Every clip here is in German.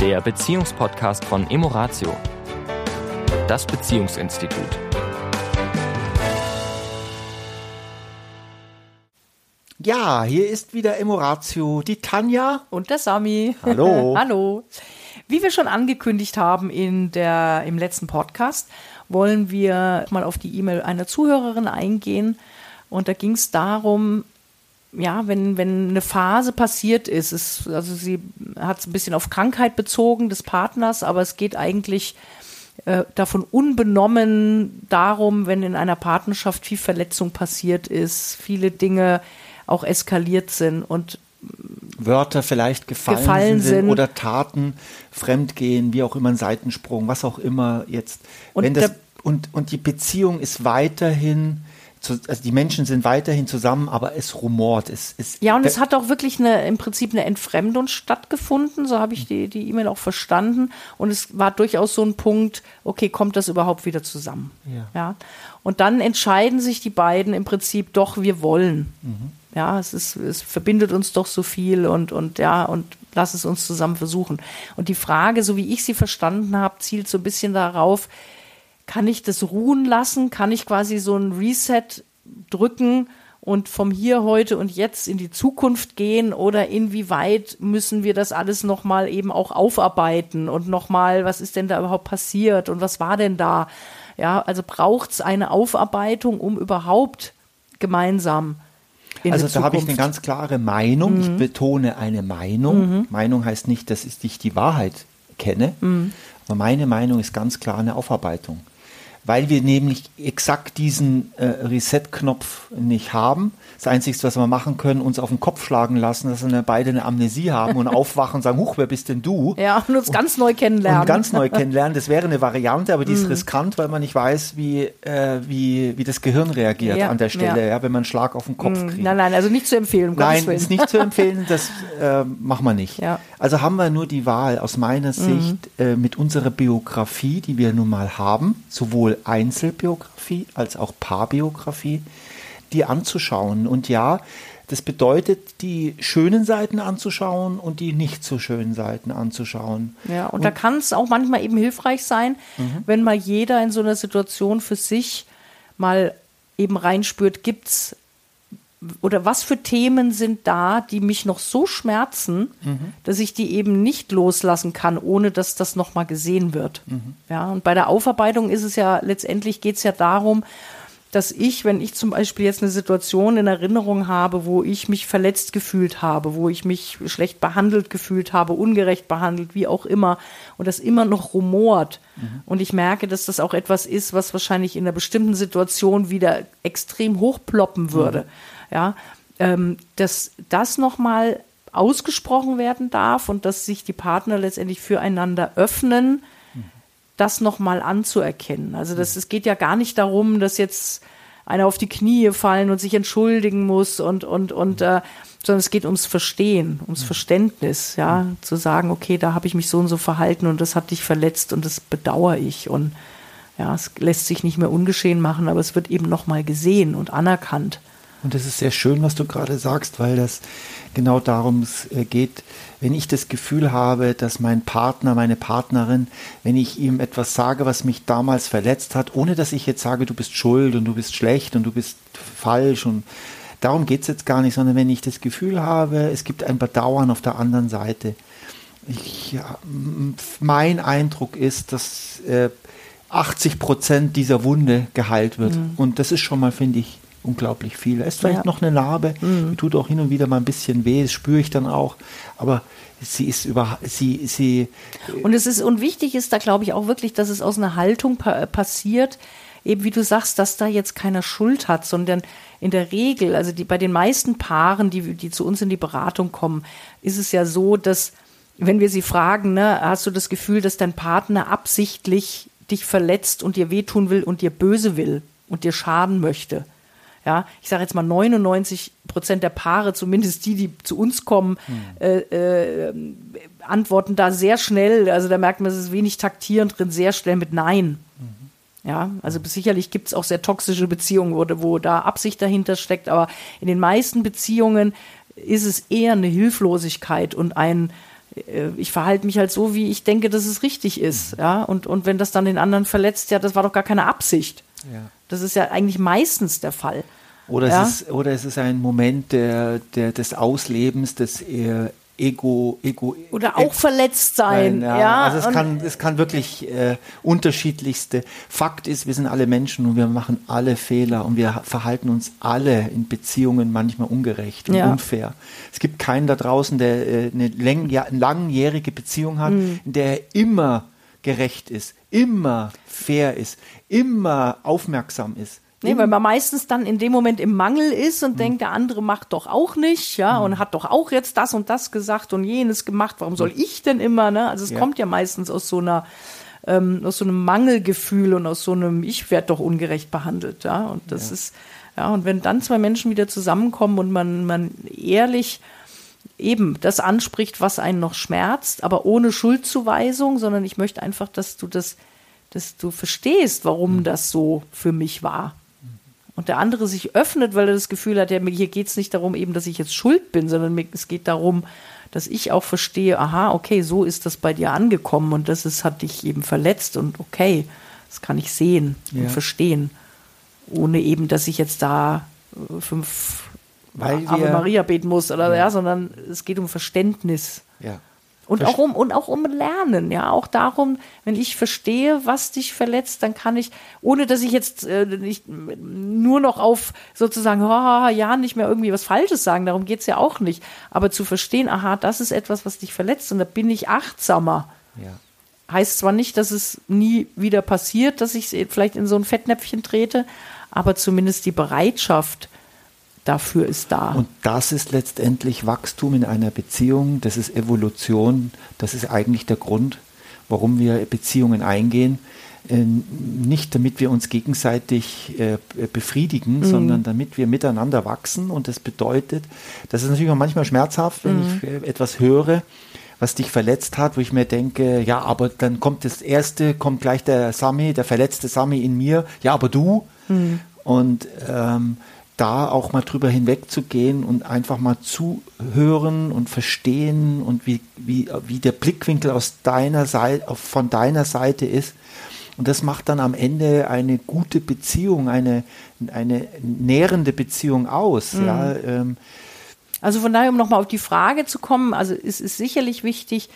der Beziehungspodcast von Emoratio, das Beziehungsinstitut. Ja, hier ist wieder Emoratio, die Tanja und der Sami. Hallo. Hallo. Wie wir schon angekündigt haben in der, im letzten Podcast, wollen wir mal auf die E-Mail einer Zuhörerin eingehen. Und da ging es darum, ja, wenn, wenn eine Phase passiert ist, ist also sie hat es ein bisschen auf Krankheit bezogen des Partners, aber es geht eigentlich äh, davon unbenommen darum, wenn in einer Partnerschaft viel Verletzung passiert ist, viele Dinge auch eskaliert sind und Wörter vielleicht gefallen, gefallen sind, sind, oder Taten, Fremdgehen, wie auch immer ein Seitensprung, was auch immer jetzt. Und, wenn das, und, und die Beziehung ist weiterhin also die Menschen sind weiterhin zusammen, aber es rumort. Es, es ja, und es hat auch wirklich eine, im Prinzip eine Entfremdung stattgefunden, so habe ich die die E-Mail auch verstanden. Und es war durchaus so ein Punkt, okay, kommt das überhaupt wieder zusammen? Ja. ja? Und dann entscheiden sich die beiden im Prinzip doch, wir wollen. Mhm. Ja, es ist, es verbindet uns doch so viel und, und ja, und lass es uns zusammen versuchen. Und die Frage, so wie ich sie verstanden habe, zielt so ein bisschen darauf, kann ich das ruhen lassen? Kann ich quasi so ein Reset drücken und vom Hier, heute und jetzt in die Zukunft gehen oder inwieweit müssen wir das alles nochmal eben auch aufarbeiten und nochmal, was ist denn da überhaupt passiert und was war denn da? Ja, also braucht es eine Aufarbeitung, um überhaupt gemeinsam in also da habe ich eine ganz klare Meinung. Mhm. Ich betone eine Meinung. Mhm. Meinung heißt nicht, dass ich die Wahrheit kenne, mhm. aber meine Meinung ist ganz klar eine Aufarbeitung weil wir nämlich exakt diesen äh, Reset-Knopf nicht haben. Das Einzige, was wir machen können, uns auf den Kopf schlagen lassen, dass wir beide eine Amnesie haben und aufwachen und sagen, huch, wer bist denn du? Ja, und uns ganz neu kennenlernen. Und ganz neu kennenlernen, das wäre eine Variante, aber die ist mm. riskant, weil man nicht weiß, wie, äh, wie, wie das Gehirn reagiert ja, an der Stelle, ja. ja. wenn man einen Schlag auf den Kopf mm. kriegt. Nein, nein, also nicht zu empfehlen. Um nein, ist nicht zu empfehlen, das äh, machen wir nicht. Ja. Also haben wir nur die Wahl, aus meiner Sicht, mm. äh, mit unserer Biografie, die wir nun mal haben, sowohl Einzelbiografie als auch Paarbiografie, die anzuschauen. Und ja, das bedeutet, die schönen Seiten anzuschauen und die nicht so schönen Seiten anzuschauen. Ja, und, und da kann es auch manchmal eben hilfreich sein, mhm. wenn mal jeder in so einer Situation für sich mal eben reinspürt, gibt es oder was für Themen sind da, die mich noch so schmerzen, mhm. dass ich die eben nicht loslassen kann, ohne dass das nochmal gesehen wird. Mhm. Ja, und bei der Aufarbeitung ist es ja letztendlich geht es ja darum, dass ich, wenn ich zum Beispiel jetzt eine Situation in Erinnerung habe, wo ich mich verletzt gefühlt habe, wo ich mich schlecht behandelt gefühlt habe, ungerecht behandelt, wie auch immer, und das immer noch rumort, mhm. und ich merke, dass das auch etwas ist, was wahrscheinlich in einer bestimmten Situation wieder extrem hochploppen würde, mhm. ja, ähm, dass das nochmal ausgesprochen werden darf und dass sich die Partner letztendlich füreinander öffnen, das nochmal anzuerkennen. Also das, es geht ja gar nicht darum, dass jetzt einer auf die Knie fallen und sich entschuldigen muss und, und, und, äh, sondern es geht ums Verstehen, ums Verständnis, ja, zu sagen, okay, da habe ich mich so und so verhalten und das hat dich verletzt und das bedauere ich und ja, es lässt sich nicht mehr ungeschehen machen, aber es wird eben nochmal gesehen und anerkannt. Und das ist sehr schön, was du gerade sagst, weil das genau darum äh, geht, wenn ich das Gefühl habe, dass mein Partner, meine Partnerin, wenn ich ihm etwas sage, was mich damals verletzt hat, ohne dass ich jetzt sage, du bist schuld und du bist schlecht und du bist falsch und darum geht es jetzt gar nicht, sondern wenn ich das Gefühl habe, es gibt ein Bedauern auf der anderen Seite. Ich, ja, mein Eindruck ist, dass äh, 80 Prozent dieser Wunde geheilt wird. Mhm. Und das ist schon mal, finde ich, unglaublich viel. Es ist vielleicht ja. noch eine Narbe, mhm. tut auch hin und wieder mal ein bisschen weh, das spüre ich dann auch. Aber sie ist über sie sie und es ist und wichtig ist da glaube ich auch wirklich, dass es aus einer Haltung pa passiert, eben wie du sagst, dass da jetzt keiner Schuld hat, sondern in der Regel, also die bei den meisten Paaren, die die zu uns in die Beratung kommen, ist es ja so, dass wenn wir sie fragen, ne, hast du das Gefühl, dass dein Partner absichtlich dich verletzt und dir wehtun will und dir böse will und dir schaden möchte? Ja, ich sage jetzt mal 99 Prozent der Paare, zumindest die, die zu uns kommen, hm. äh, äh, antworten da sehr schnell. Also da merkt man, es ist wenig taktierend drin, sehr schnell mit Nein. Mhm. Ja, also sicherlich gibt es auch sehr toxische Beziehungen, wo, wo da Absicht dahinter steckt, aber in den meisten Beziehungen ist es eher eine Hilflosigkeit und ein äh, ich verhalte mich halt so, wie ich denke, dass es richtig ist. Ja, und, und wenn das dann den anderen verletzt, ja, das war doch gar keine Absicht. Ja. Das ist ja eigentlich meistens der Fall. Oder, ja? es, ist, oder es ist ein Moment der, der, des Auslebens, des Ego, Ego oder auch verletzt sein. Ja, ja. also es kann, es kann wirklich äh, unterschiedlichste. Fakt ist, wir sind alle Menschen und wir machen alle Fehler und wir verhalten uns alle in Beziehungen manchmal ungerecht und ja. unfair. Es gibt keinen da draußen, der äh, eine langjährige Beziehung hat, mhm. in der er immer gerecht ist, immer fair ist, immer aufmerksam ist. Nee, weil man meistens dann in dem Moment im Mangel ist und mhm. denkt, der andere macht doch auch nicht, ja, mhm. und hat doch auch jetzt das und das gesagt und jenes gemacht. Warum soll ich denn immer, ne? Also es ja. kommt ja meistens aus so einer, ähm, aus so einem Mangelgefühl und aus so einem, ich werde doch ungerecht behandelt, ja. Und das ja. ist, ja, und wenn dann zwei Menschen wieder zusammenkommen und man, man ehrlich eben das anspricht, was einen noch schmerzt, aber ohne Schuldzuweisung, sondern ich möchte einfach, dass du das, dass du verstehst, warum mhm. das so für mich war und der andere sich öffnet, weil er das Gefühl hat, ja, hier geht es nicht darum, eben, dass ich jetzt schuld bin, sondern es geht darum, dass ich auch verstehe, aha, okay, so ist das bei dir angekommen und das ist, hat dich eben verletzt und okay, das kann ich sehen ja. und verstehen. Ohne eben, dass ich jetzt da äh, fünf weil Ave Maria beten muss oder ja. ja, sondern es geht um Verständnis. Ja. Und auch um, und auch um Lernen, ja, auch darum, wenn ich verstehe, was dich verletzt, dann kann ich, ohne dass ich jetzt äh, nicht nur noch auf sozusagen, oh, ja, nicht mehr irgendwie was Falsches sagen, darum geht's ja auch nicht. Aber zu verstehen, aha, das ist etwas, was dich verletzt und da bin ich achtsamer. Ja. Heißt zwar nicht, dass es nie wieder passiert, dass ich vielleicht in so ein Fettnäpfchen trete, aber zumindest die Bereitschaft, dafür ist da. Und das ist letztendlich Wachstum in einer Beziehung, das ist Evolution, das ist eigentlich der Grund, warum wir Beziehungen eingehen. Äh, nicht damit wir uns gegenseitig äh, befriedigen, mhm. sondern damit wir miteinander wachsen. Und das bedeutet, das ist natürlich auch manchmal schmerzhaft, wenn mhm. ich äh, etwas höre, was dich verletzt hat, wo ich mir denke, ja, aber dann kommt das erste, kommt gleich der Sami, der verletzte Sami in mir, ja, aber du. Mhm. Und ähm, da auch mal drüber hinwegzugehen und einfach mal zuhören und verstehen und wie, wie, wie der Blickwinkel aus deiner Seite, von deiner Seite ist. Und das macht dann am Ende eine gute Beziehung, eine, eine nährende Beziehung aus. Mhm. Ja, ähm. Also von daher, um nochmal auf die Frage zu kommen, also es ist sicherlich wichtig,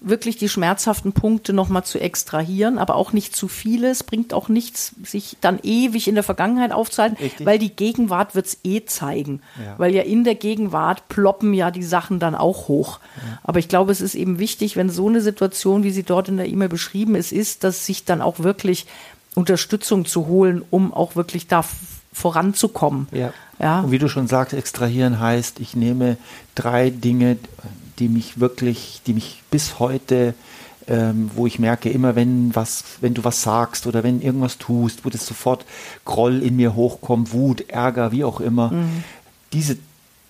wirklich die schmerzhaften Punkte nochmal zu extrahieren, aber auch nicht zu viele. Es bringt auch nichts, sich dann ewig in der Vergangenheit aufzuhalten, Richtig. weil die Gegenwart wird es eh zeigen. Ja. Weil ja in der Gegenwart ploppen ja die Sachen dann auch hoch. Ja. Aber ich glaube, es ist eben wichtig, wenn so eine Situation, wie sie dort in der E-Mail beschrieben ist, ist, dass sich dann auch wirklich Unterstützung zu holen, um auch wirklich da voranzukommen. Ja. ja. Und wie du schon sagst, extrahieren heißt, ich nehme drei Dinge, die mich wirklich, die mich bis heute, ähm, wo ich merke, immer wenn was, wenn du was sagst oder wenn irgendwas tust, wo das sofort Groll in mir hochkommt, Wut, Ärger, wie auch immer, mhm. diese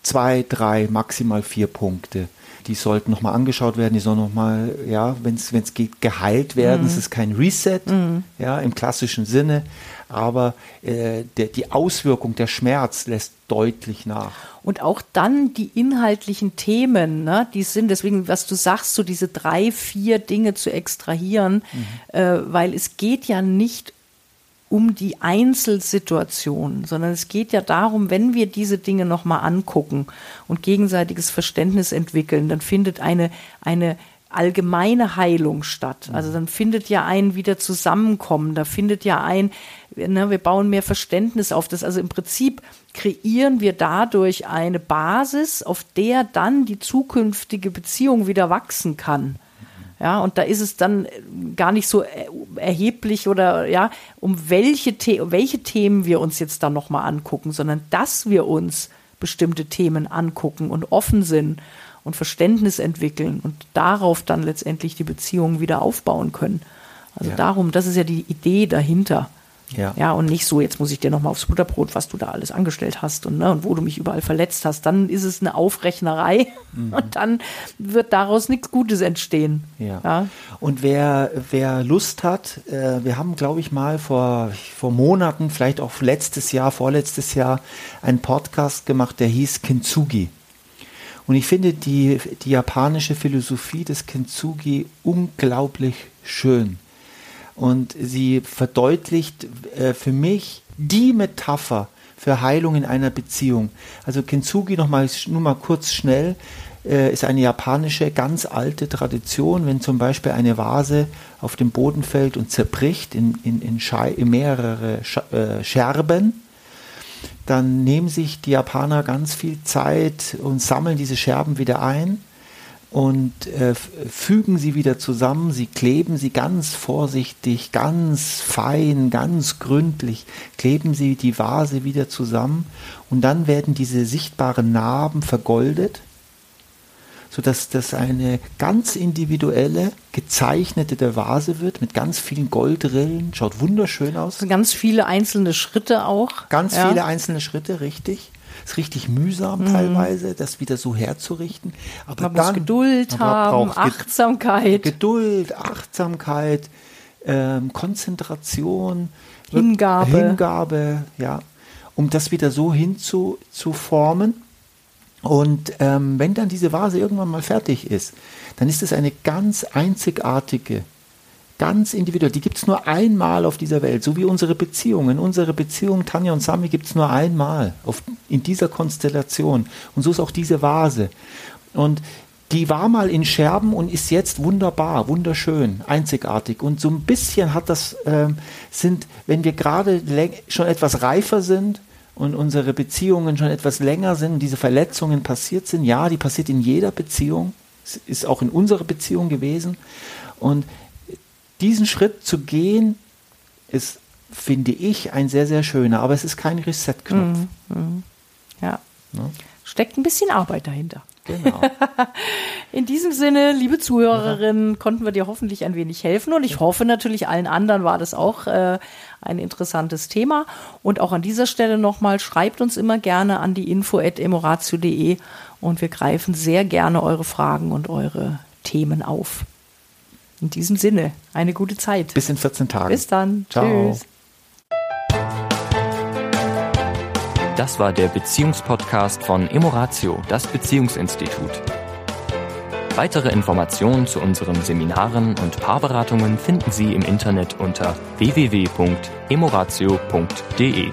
zwei, drei, maximal vier Punkte, die sollten nochmal angeschaut werden, die sollen nochmal, ja, wenn es geht, geheilt werden. Mhm. Es ist kein Reset, mhm. ja, im klassischen Sinne, aber äh, der, die Auswirkung, der Schmerz lässt deutlich nach. Und auch dann die inhaltlichen Themen, ne, die sind, deswegen, was du sagst, so diese drei, vier Dinge zu extrahieren, mhm. äh, weil es geht ja nicht um die Einzelsituation, sondern es geht ja darum, wenn wir diese Dinge nochmal angucken und gegenseitiges Verständnis entwickeln, dann findet eine, eine allgemeine Heilung statt. Also dann findet ja ein wieder Zusammenkommen, da findet ja ein, ne, wir bauen mehr Verständnis auf das. Also im Prinzip kreieren wir dadurch eine Basis, auf der dann die zukünftige Beziehung wieder wachsen kann. Ja, und da ist es dann gar nicht so erheblich oder ja, um welche, The welche Themen wir uns jetzt dann nochmal angucken, sondern dass wir uns bestimmte Themen angucken und offen sind und Verständnis entwickeln und darauf dann letztendlich die Beziehungen wieder aufbauen können. Also ja. darum, das ist ja die Idee dahinter. Ja. ja, und nicht so, jetzt muss ich dir nochmal aufs Butterbrot, was du da alles angestellt hast und, ne, und wo du mich überall verletzt hast. Dann ist es eine Aufrechnerei mhm. und dann wird daraus nichts Gutes entstehen. Ja. ja. Und wer, wer Lust hat, äh, wir haben, glaube ich, mal vor, vor Monaten, vielleicht auch letztes Jahr, vorletztes Jahr, einen Podcast gemacht, der hieß Kintsugi. Und ich finde die, die japanische Philosophie des Kintsugi unglaublich schön. Und sie verdeutlicht äh, für mich die Metapher für Heilung in einer Beziehung. Also Kintsugi nochmal, nur mal kurz schnell, äh, ist eine japanische ganz alte Tradition, wenn zum Beispiel eine Vase auf dem Boden fällt und zerbricht in, in, in, in mehrere Sch äh, Scherben, dann nehmen sich die Japaner ganz viel Zeit und sammeln diese Scherben wieder ein und äh, fügen sie wieder zusammen. Sie kleben sie ganz vorsichtig, ganz fein, ganz gründlich, kleben sie die Vase wieder zusammen und dann werden diese sichtbaren Narben vergoldet, sodass das eine ganz individuelle, gezeichnete Vase wird mit ganz vielen Goldrillen. Schaut wunderschön aus. Ganz viele einzelne Schritte auch. Ganz ja. viele einzelne Schritte, richtig. Ist richtig mühsam mhm. teilweise, das wieder so herzurichten. Aber man dann, muss Geduld haben, Achtsamkeit. Geduld, Achtsamkeit, ähm, Konzentration, Hingabe. Hingabe, ja, um das wieder so hinzuformen. Und ähm, wenn dann diese Vase irgendwann mal fertig ist, dann ist es eine ganz einzigartige ganz individuell. Die gibt es nur einmal auf dieser Welt, so wie unsere Beziehungen. Unsere Beziehung, Tanja und Sami, gibt es nur einmal auf, in dieser Konstellation. Und so ist auch diese Vase. Und die war mal in Scherben und ist jetzt wunderbar, wunderschön, einzigartig. Und so ein bisschen hat das, äh, sind, wenn wir gerade schon etwas reifer sind und unsere Beziehungen schon etwas länger sind und diese Verletzungen passiert sind, ja, die passiert in jeder Beziehung, ist auch in unserer Beziehung gewesen. Und diesen Schritt zu gehen, ist, finde ich, ein sehr, sehr schöner. Aber es ist kein Reset-Knopf. Mm, mm. Ja. ja. Steckt ein bisschen Arbeit dahinter. Genau. In diesem Sinne, liebe Zuhörerinnen, konnten wir dir hoffentlich ein wenig helfen und ich hoffe natürlich allen anderen war das auch äh, ein interessantes Thema. Und auch an dieser Stelle nochmal, schreibt uns immer gerne an die info.emoratio.de und wir greifen sehr gerne eure Fragen und eure Themen auf. In diesem Sinne, eine gute Zeit. Bis in 14 Tagen. Bis dann. Ciao. Tschüss. Das war der Beziehungspodcast von Emoratio, das Beziehungsinstitut. Weitere Informationen zu unseren Seminaren und Paarberatungen finden Sie im Internet unter www.emoratio.de.